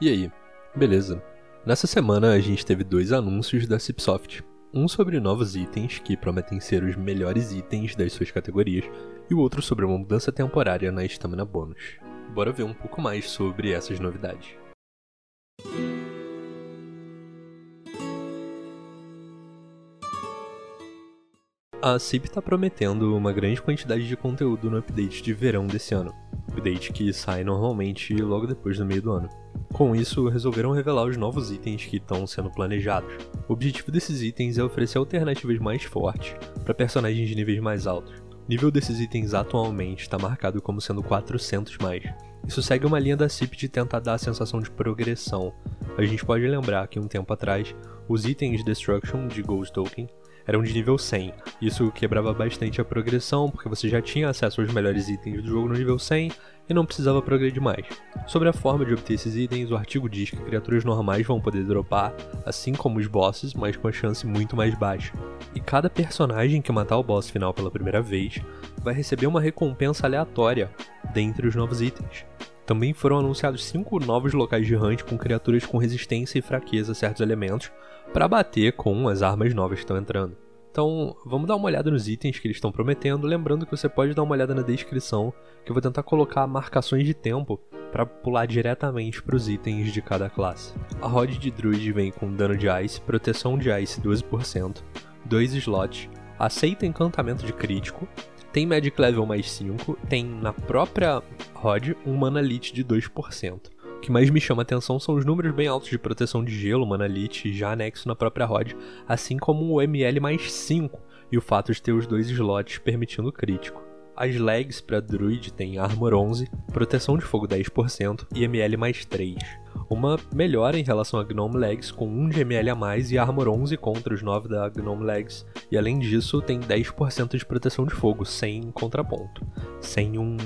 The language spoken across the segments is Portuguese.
E aí, beleza? Nessa semana a gente teve dois anúncios da Cipsoft. Um sobre novos itens que prometem ser os melhores itens das suas categorias, e o outro sobre uma mudança temporária na Stamina Bônus. Bora ver um pouco mais sobre essas novidades. A CIP está prometendo uma grande quantidade de conteúdo no update de verão desse ano, update que sai normalmente logo depois do meio do ano. Com isso, resolveram revelar os novos itens que estão sendo planejados. O objetivo desses itens é oferecer alternativas mais fortes para personagens de níveis mais altos. O nível desses itens atualmente está marcado como sendo 400 mais. Isso segue uma linha da CIP de tentar dar a sensação de progressão. A gente pode lembrar que um tempo atrás, os itens Destruction de Ghost Token eram de nível 100. Isso quebrava bastante a progressão, porque você já tinha acesso aos melhores itens do jogo no nível 100 e não precisava progredir mais. Sobre a forma de obter esses itens, o artigo diz que criaturas normais vão poder dropar, assim como os bosses, mas com a chance muito mais baixa. E cada personagem que matar o boss final pela primeira vez vai receber uma recompensa aleatória dentre os novos itens. Também foram anunciados 5 novos locais de hunt com criaturas com resistência e fraqueza a certos elementos, para bater com as armas novas que estão entrando. Então, vamos dar uma olhada nos itens que eles estão prometendo, lembrando que você pode dar uma olhada na descrição, que eu vou tentar colocar marcações de tempo para pular diretamente para os itens de cada classe. A Rod de Druid vem com dano de Ice, proteção de Ice 12%, 2 slots, aceita encantamento de crítico, tem Magic Level mais 5, tem na própria Rod um Mana Lit de 2%. O que mais me chama a atenção são os números bem altos de proteção de gelo, Manalite, já anexo na própria ROD, assim como o ML mais 5 e o fato de ter os dois slots permitindo crítico. As legs para Druid têm Armor 11, proteção de fogo 10% e ML mais 3. Uma melhora em relação a Gnome Legs com 1 de ML a mais e Armor 11 contra os 9 da Gnome Legs. E além disso, tem 10% de proteção de fogo, sem contraponto, sem um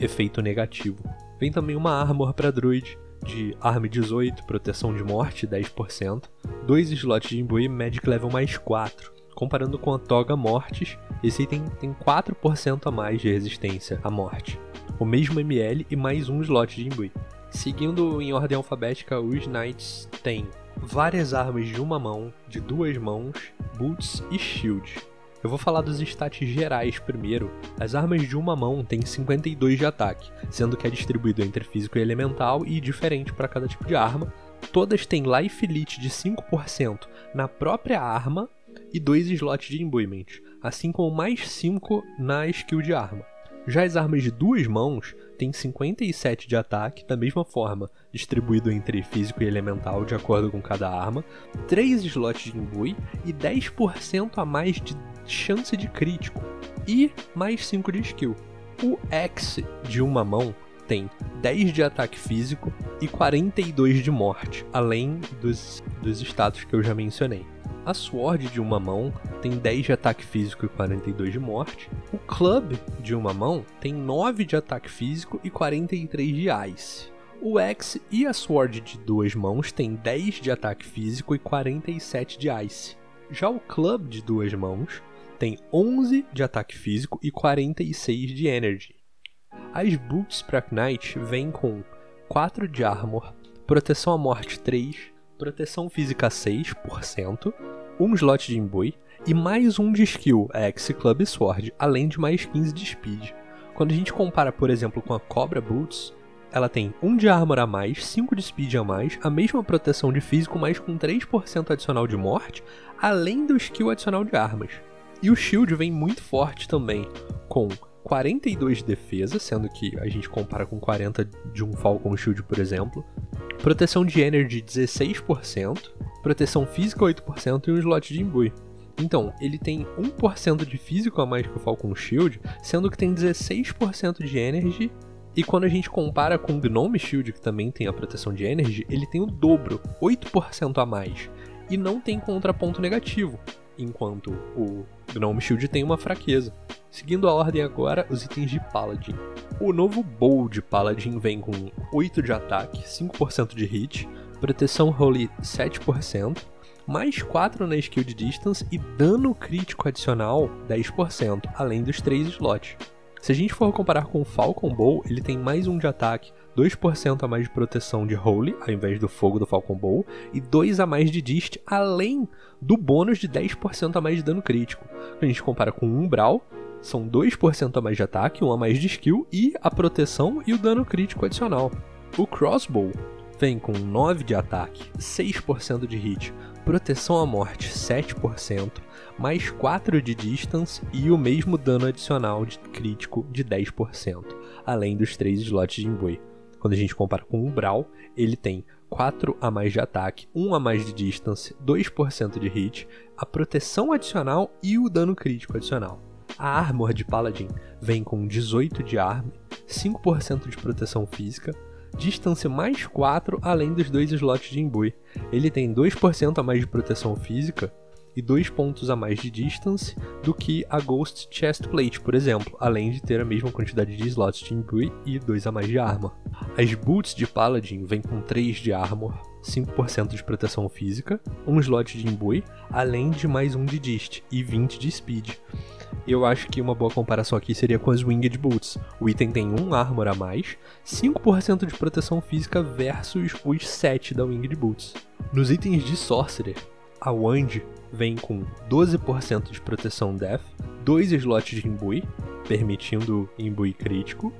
efeito negativo. Vem também uma Armor para Druid, de Arm 18, proteção de morte 10%, 2 slots de imbuir Magic Level mais 4. Comparando com a Toga Mortes, esse item tem 4% a mais de resistência à morte, o mesmo ML e mais um slot de imbuir. Seguindo em ordem alfabética, os Knights têm várias armas de uma mão, de duas mãos, boots e shield. Eu vou falar dos stats gerais primeiro. As armas de uma mão têm 52 de ataque, sendo que é distribuído entre físico e elemental e diferente para cada tipo de arma. Todas têm Life Elite de 5% na própria arma e 2 slots de imbuement, assim como mais 5 na skill de arma. Já as armas de duas mãos têm 57 de ataque, da mesma forma, distribuído entre físico e elemental de acordo com cada arma, 3 slots de imbui e 10% a mais de chance de crítico e mais 5 de skill. O X de uma mão tem 10 de ataque físico e 42 de morte, além dos, dos status que eu já mencionei. A Sword de uma mão tem 10 de ataque físico e 42 de morte. O Club de uma mão tem 9 de ataque físico e 43 de Ice. O X e a Sword de duas mãos têm 10 de ataque físico e 47 de Ice. Já o Club de duas mãos tem 11 de ataque físico e 46 de Energy. As Boots para Knight vêm com 4 de Armor, Proteção à Morte 3, Proteção Física 6%, um slot de imbui e mais um de skill, a X Club Sword, além de mais 15 de speed. Quando a gente compara, por exemplo, com a Cobra Boots, ela tem 1 de armor a mais, 5 de speed a mais, a mesma proteção de físico, mas com 3% adicional de morte, além do skill adicional de armas. E o shield vem muito forte também, com 42 de defesa, sendo que a gente compara com 40 de um Falcon Shield, por exemplo. Proteção de Energy 16%, proteção física 8% e um slot de imbui. Então, ele tem 1% de físico a mais que o Falcon Shield, sendo que tem 16% de Energy. E quando a gente compara com o Gnome Shield, que também tem a proteção de Energy, ele tem o dobro, 8% a mais. E não tem contraponto negativo, enquanto o Gnome Shield tem uma fraqueza. Seguindo a ordem agora, os itens de Paladin. O novo Bold Paladin vem com 8 de ataque, 5% de hit, proteção Holy 7%, mais 4 na skill de distance e dano crítico adicional 10%, além dos 3 slots. Se a gente for comparar com o Falcon Bow, ele tem mais 1 de ataque, 2% a mais de proteção de Holy, ao invés do fogo do Falcon Bow, e 2 a mais de Dist, além do bônus de 10% a mais de dano crítico. A gente compara com o Umbral, são 2% a mais de ataque, 1 a mais de skill, e a proteção e o dano crítico adicional. O Crossbow vem com 9 de ataque, 6% de hit, proteção à morte 7%, mais 4 de distance e o mesmo dano adicional de crítico de 10%, além dos 3 slots de imbuir. Quando a gente compara com o Brawl, ele tem 4 a mais de ataque, 1 a mais de distance, 2% de hit, a proteção adicional e o dano crítico adicional. A Armor de Paladin vem com 18 de arma, 5% de proteção física, distância mais 4 além dos dois slots de imbue. Ele tem 2% a mais de proteção física e 2 pontos a mais de distance do que a Ghost Chestplate, por exemplo, além de ter a mesma quantidade de slots de imbue e 2 a mais de arma. As Boots de Paladin vêm com 3 de armor, 5% de proteção física, 1 slot de imbue, além de mais 1 de dist e 20 de speed. Eu acho que uma boa comparação aqui seria com as Winged Boots. O item tem 1 armor a mais, 5% de proteção física versus os 7 da Winged Boots. Nos itens de Sorcerer, a Wand vem com 12% de proteção Death, 2 slots de imbui, permitindo imbui crítico,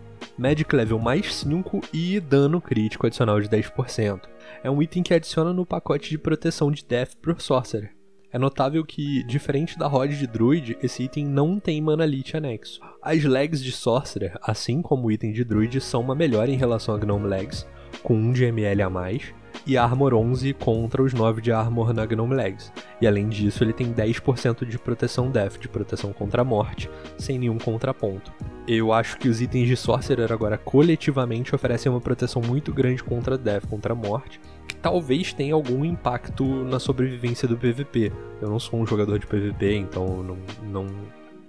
Magic Level mais 5 e dano crítico adicional de 10%. É um item que adiciona no pacote de proteção de Death pro Sorcerer. É notável que, diferente da Rod de Druid, esse item não tem Mana Lich anexo. As Legs de Sorcerer, assim como o item de Druid, são uma melhora em relação a Gnome Legs, com 1 de ML a mais, e Armor 11 contra os 9 de Armor na Gnome Legs. E além disso, ele tem 10% de proteção Death, de proteção contra a morte, sem nenhum contraponto. Eu acho que os itens de Sorcerer agora coletivamente oferecem uma proteção muito grande contra Death, contra a morte, talvez tenha algum impacto na sobrevivência do PVP. Eu não sou um jogador de PVP, então não, não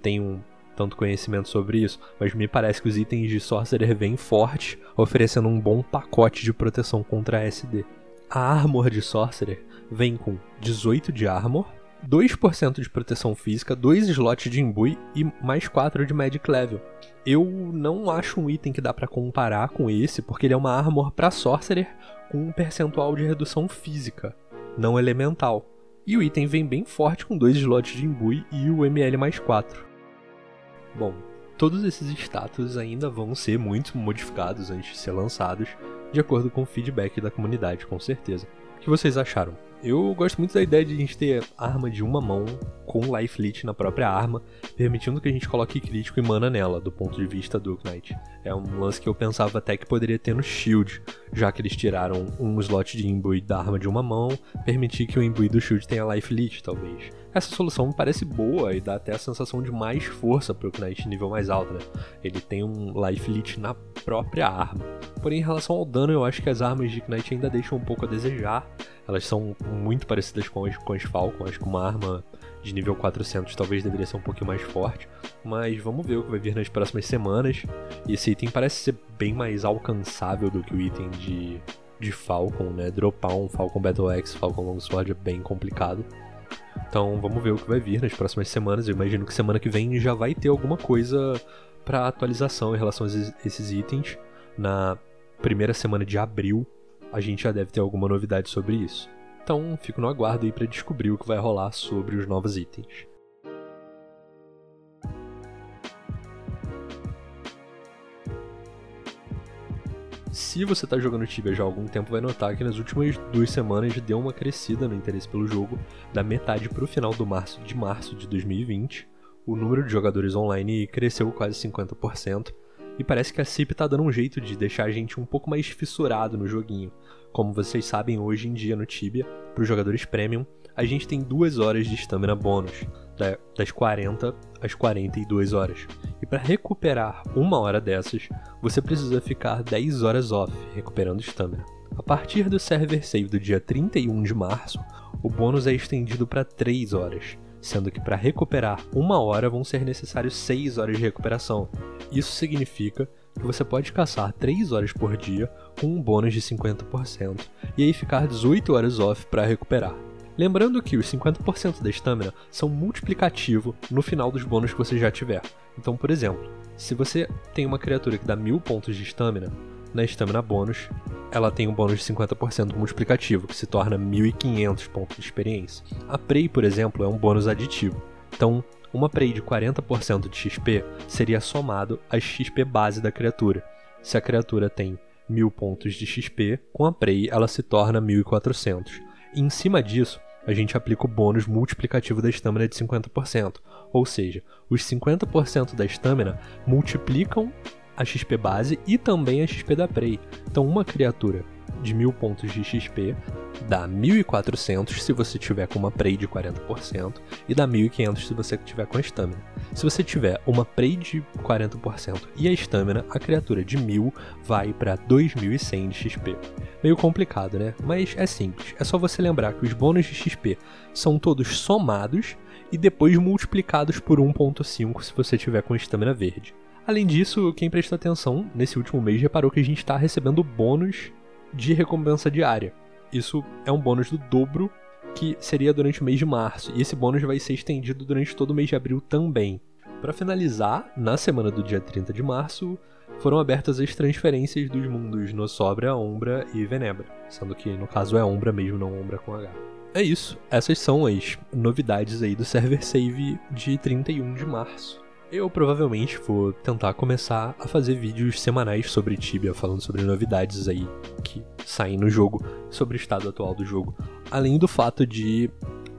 tenho tanto conhecimento sobre isso, mas me parece que os itens de Sorcerer vêm fortes, oferecendo um bom pacote de proteção contra a SD. A Armor de Sorcerer vem com 18 de Armor, 2% de proteção física, 2 slots de imbui e mais 4 de Magic Level. Eu não acho um item que dá para comparar com esse, porque ele é uma Armor para Sorcerer com um percentual de redução física, não elemental. E o item vem bem forte com 2 slots de imbui e o ML mais 4. Bom, todos esses status ainda vão ser muito modificados antes de ser lançados, de acordo com o feedback da comunidade, com certeza. O que vocês acharam? Eu gosto muito da ideia de a gente ter arma de uma mão com life lit na própria arma, permitindo que a gente coloque crítico e mana nela, do ponto de vista do Knight. É um lance que eu pensava até que poderia ter no Shield, já que eles tiraram um slot de imbui da arma de uma mão, permitir que o imbui do Shield tenha life lit, talvez. Essa solução me parece boa e dá até a sensação de mais força para o Knight nível mais alto, né? Ele tem um life lit na própria arma. Porém, em relação ao dano, eu acho que as armas de Knight ainda deixam um pouco a desejar. Elas são muito parecidas com as, com as Falcon. Acho que uma arma de nível 400 talvez deveria ser um pouquinho mais forte. Mas vamos ver o que vai vir nas próximas semanas. Esse item parece ser bem mais alcançável do que o item de, de Falcon, né? Dropar um Falcon Battle Axe, Falcon Longsword é bem complicado. Então vamos ver o que vai vir nas próximas semanas. Eu imagino que semana que vem já vai ter alguma coisa para atualização em relação a esses itens. Na primeira semana de abril, a gente já deve ter alguma novidade sobre isso. Então fico no aguardo aí para descobrir o que vai rolar sobre os novos itens. Se você está jogando Tibia já há algum tempo, vai notar que nas últimas duas semanas deu uma crescida no interesse pelo jogo, da metade para o final do março, de março de 2020. O número de jogadores online cresceu quase 50%, e parece que a CIP está dando um jeito de deixar a gente um pouco mais fissurado no joguinho. Como vocês sabem, hoje em dia no Tibia, para os jogadores Premium, a gente tem duas horas de stamina bônus, das 40 às 42 horas. E para recuperar uma hora dessas, você precisa ficar 10 horas off, recuperando stamina. A partir do server save do dia 31 de março, o bônus é estendido para 3 horas, sendo que para recuperar uma hora vão ser necessários 6 horas de recuperação. Isso significa que você pode caçar 3 horas por dia com um bônus de 50% e aí ficar 18 horas off para recuperar. Lembrando que os 50% da estamina são multiplicativo no final dos bônus que você já tiver. Então, por exemplo, se você tem uma criatura que dá 1000 pontos de estamina, na estamina bônus, ela tem um bônus de 50% multiplicativo, que se torna 1.500 pontos de experiência. A Prey, por exemplo, é um bônus aditivo. Então, uma Prey de 40% de XP seria somado à XP base da criatura. Se a criatura tem 1000 pontos de XP, com a Prey ela se torna 1400. E em cima disso, a gente aplica o bônus multiplicativo da estamina de 50%. Ou seja, os 50% da estamina multiplicam a XP base e também a XP da Prey. Então, uma criatura de 1000 pontos de XP dá 1400 se você tiver com uma Prey de 40% e dá 1500 se você tiver com a Stamina. Se você tiver uma Prey de 40% e a Stamina, a criatura de 1000 vai para 2100 de XP. Meio complicado, né? Mas é simples. É só você lembrar que os bônus de XP são todos somados e depois multiplicados por 1.5 se você tiver com Stamina verde. Além disso, quem prestou atenção nesse último mês reparou que a gente está recebendo bônus de recompensa diária. Isso é um bônus do dobro que seria durante o mês de março, e esse bônus vai ser estendido durante todo o mês de abril também. Para finalizar, na semana do dia 30 de março, foram abertas as transferências dos mundos Nossobra, Ombra e Venebra, sendo que no caso é Ombra mesmo, não Ombra com H. É isso, essas são as novidades aí do server save de 31 de março. Eu provavelmente vou tentar começar a fazer vídeos semanais sobre Tibia, falando sobre novidades aí que saem no jogo, sobre o estado atual do jogo. Além do fato de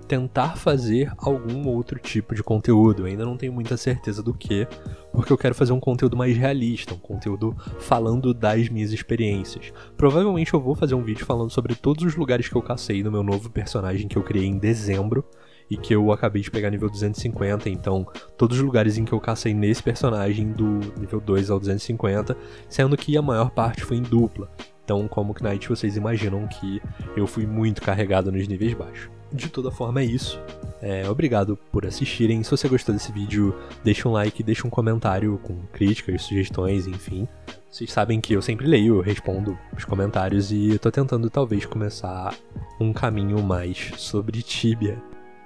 tentar fazer algum outro tipo de conteúdo. Eu ainda não tenho muita certeza do que, porque eu quero fazer um conteúdo mais realista, um conteúdo falando das minhas experiências. Provavelmente eu vou fazer um vídeo falando sobre todos os lugares que eu cacei no meu novo personagem que eu criei em dezembro e que eu acabei de pegar nível 250, então todos os lugares em que eu cacei nesse personagem do nível 2 ao 250, sendo que a maior parte foi em dupla. Então, como Knight, vocês imaginam que eu fui muito carregado nos níveis baixos. De toda forma, é isso. É, obrigado por assistirem. Se você gostou desse vídeo, deixa um like, deixa um comentário com críticas, sugestões, enfim. Vocês sabem que eu sempre leio, eu respondo os comentários e eu tô tentando talvez começar um caminho mais sobre Tibia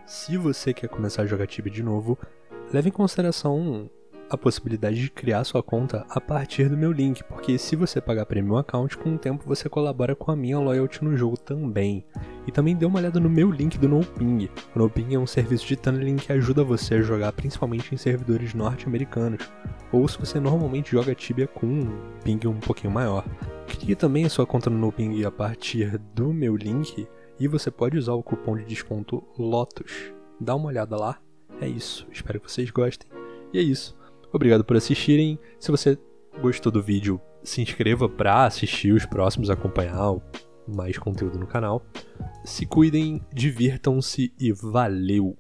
se você quer começar a jogar Tibia de novo, leve em consideração a possibilidade de criar sua conta a partir do meu link, porque se você pagar Premium Account, com o tempo você colabora com a minha loyalty no jogo também. E também dê uma olhada no meu link do NoPing. O NoPing é um serviço de tunneling que ajuda você a jogar principalmente em servidores norte-americanos, ou se você normalmente joga Tibia com um ping um pouquinho maior. Crie também a sua conta no NoPing a partir do meu link e você pode usar o cupom de desconto LOTUS. Dá uma olhada lá. É isso. Espero que vocês gostem. E é isso. Obrigado por assistirem. Se você gostou do vídeo, se inscreva para assistir os próximos, acompanhar mais conteúdo no canal. Se cuidem, divirtam-se e valeu!